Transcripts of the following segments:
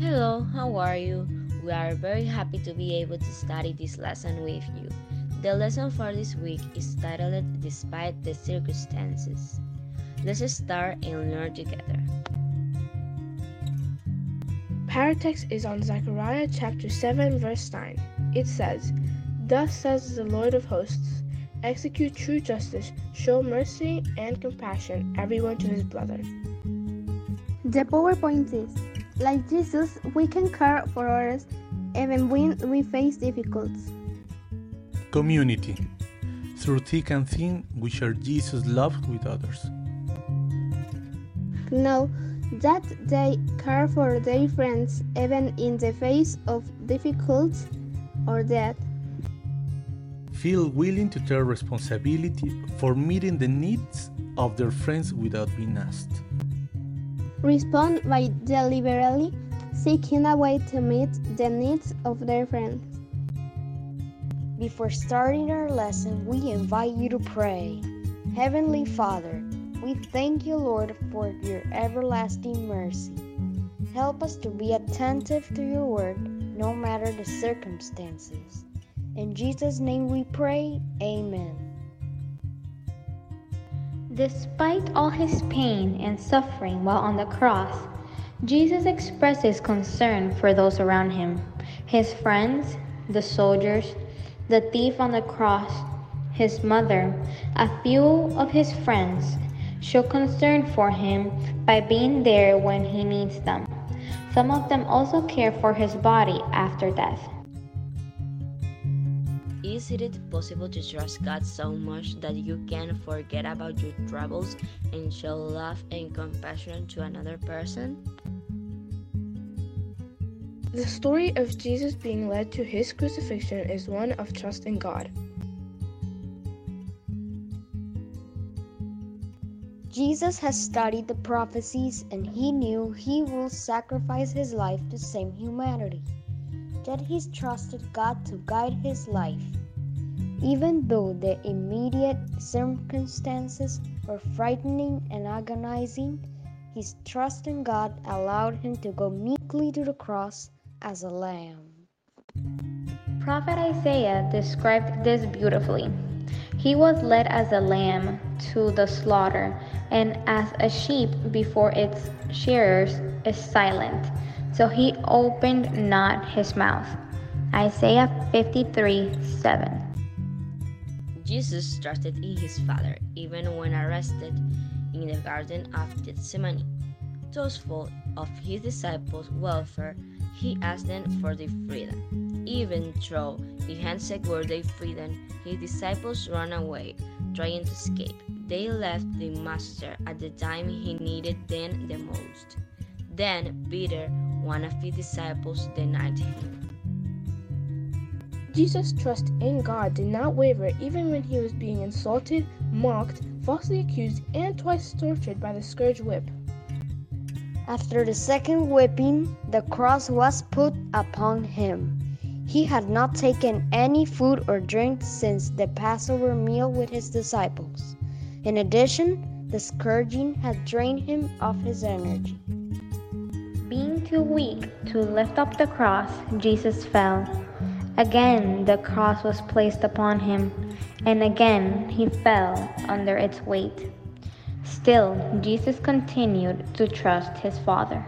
Hello, how are you? We are very happy to be able to study this lesson with you. The lesson for this week is titled Despite the Circumstances. Let's start and learn together. Power text is on Zechariah chapter 7, verse 9. It says, Thus says the Lord of hosts, execute true justice, show mercy and compassion, everyone to his brother. The PowerPoint is like Jesus, we can care for others even when we face difficulties. Community. Through thick and thin, we share Jesus' love with others. Know that they care for their friends even in the face of difficulties or death. Feel willing to take responsibility for meeting the needs of their friends without being asked. Respond by deliberately seeking a way to meet the needs of their friends. Before starting our lesson, we invite you to pray. Heavenly Father, we thank you, Lord, for your everlasting mercy. Help us to be attentive to your word, no matter the circumstances. In Jesus' name we pray, Amen. Despite all his pain and suffering while on the cross, Jesus expresses concern for those around him his friends, the soldiers, the thief on the cross, his mother, a few of his friends show concern for him by being there when he needs them. Some of them also care for his body after death. Is it possible to trust God so much that you can forget about your troubles and show love and compassion to another person? The story of Jesus being led to his crucifixion is one of trust in God. Jesus has studied the prophecies and he knew he will sacrifice his life to save humanity. Yet he trusted God to guide his life. Even though the immediate circumstances were frightening and agonizing, his trust in God allowed him to go meekly to the cross as a lamb. Prophet Isaiah described this beautifully. He was led as a lamb to the slaughter, and as a sheep before its shearers is silent, so he opened not his mouth. Isaiah 53 7. Jesus trusted in his Father even when arrested in the Garden of Gethsemane. Thoughtful of his disciples' welfare, he asked them for their freedom. Even though he had secured their freedom, his disciples ran away, trying to escape. They left the Master at the time he needed them the most. Then Peter, one of his disciples, denied him. Jesus' trust in God did not waver even when he was being insulted, mocked, falsely accused, and twice tortured by the scourge whip. After the second whipping, the cross was put upon him. He had not taken any food or drink since the Passover meal with his disciples. In addition, the scourging had drained him of his energy. Being too weak to lift up the cross, Jesus fell. Again the cross was placed upon him, and again he fell under its weight. Still, Jesus continued to trust his Father.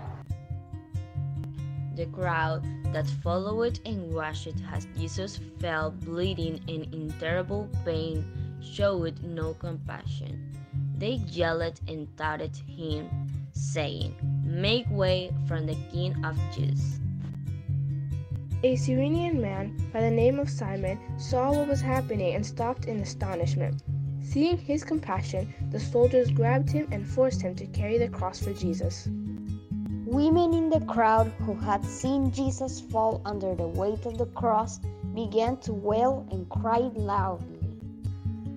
The crowd that followed and watched as Jesus fell bleeding and in terrible pain showed no compassion. They yelled and taunted him, saying, Make way for the King of Jews. A Cyrenian man by the name of Simon saw what was happening and stopped in astonishment. Seeing his compassion, the soldiers grabbed him and forced him to carry the cross for Jesus. Women in the crowd who had seen Jesus fall under the weight of the cross began to wail and cry loudly.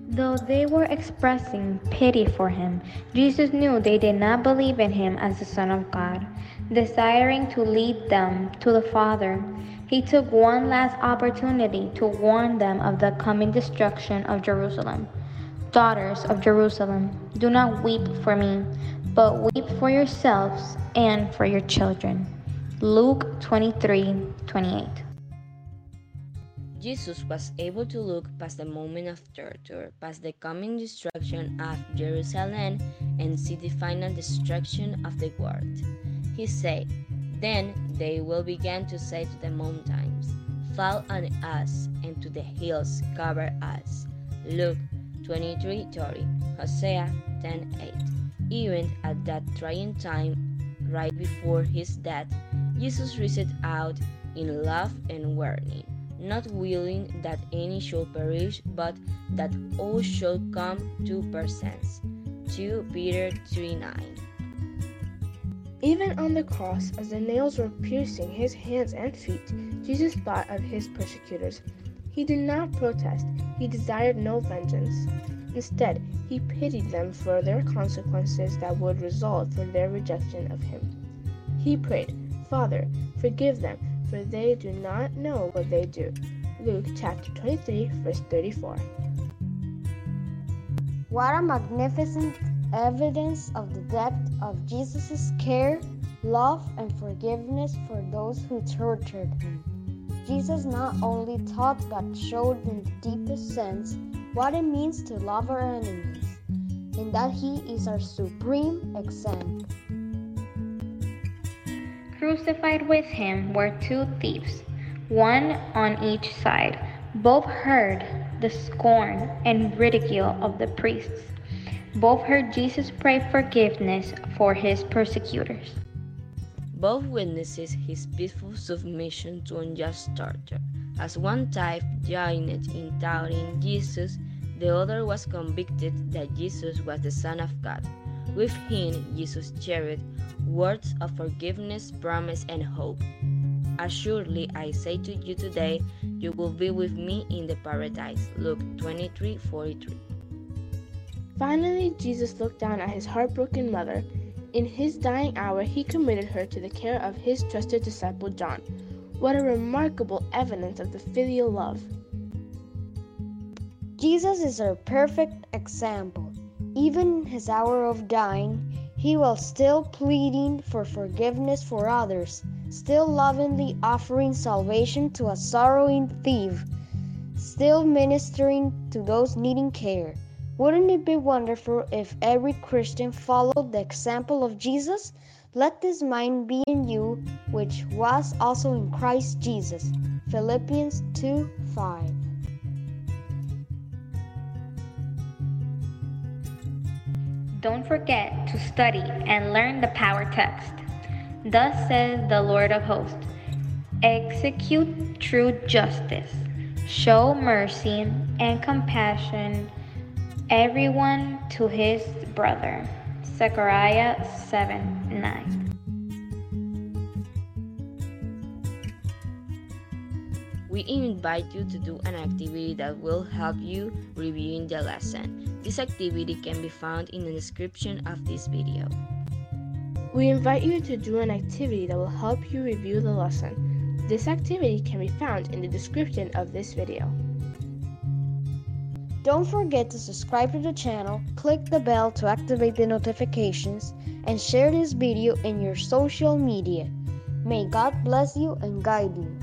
Though they were expressing pity for him, Jesus knew they did not believe in him as the Son of God. Desiring to lead them to the Father, he took one last opportunity to warn them of the coming destruction of Jerusalem. Daughters of Jerusalem, do not weep for me, but weep for yourselves and for your children. Luke 23 28. Jesus was able to look past the moment of torture, past the coming destruction of Jerusalem, and see the final destruction of the world. He said, Then they will begin to say to the mountains, Fall on us, and to the hills, cover us. Luke 23 30, Hosea 10 8. Even at that trying time, right before his death, Jesus reached out in love and warning not willing that any should perish, but that all should come to repentance. 2 Peter 3 9. Even on the cross, as the nails were piercing his hands and feet, Jesus thought of his persecutors. He did not protest, he desired no vengeance. Instead, he pitied them for their consequences that would result from their rejection of him. He prayed, Father, forgive them for they do not know what they do. Luke chapter 23, verse 34. What a magnificent evidence of the depth of Jesus' care, love, and forgiveness for those who tortured him. Jesus not only taught but showed in the deepest sense what it means to love our enemies, and that he is our supreme example. Crucified with him were two thieves, one on each side. Both heard the scorn and ridicule of the priests. Both heard Jesus pray forgiveness for his persecutors. Both witnesses his peaceful submission to unjust torture. As one type joined in doubting Jesus, the other was convicted that Jesus was the Son of God. With him, Jesus shared words of forgiveness, promise, and hope. Assuredly, I say to you today, you will be with me in the paradise. Luke 23 43. Finally, Jesus looked down at his heartbroken mother. In his dying hour, he committed her to the care of his trusted disciple John. What a remarkable evidence of the filial love! Jesus is our perfect example. Even in his hour of dying, he was still pleading for forgiveness for others, still lovingly offering salvation to a sorrowing thief, still ministering to those needing care. Wouldn't it be wonderful if every Christian followed the example of Jesus? Let this mind be in you, which was also in Christ Jesus. Philippians 2 5. Don't forget to study and learn the power text. Thus says the Lord of hosts Execute true justice, show mercy and compassion, everyone to his brother. Zechariah 7 9. We invite you to do an activity that will help you reviewing the lesson. This activity can be found in the description of this video. We invite you to do an activity that will help you review the lesson. This activity can be found in the description of this video. Don't forget to subscribe to the channel, click the bell to activate the notifications, and share this video in your social media. May God bless you and guide you.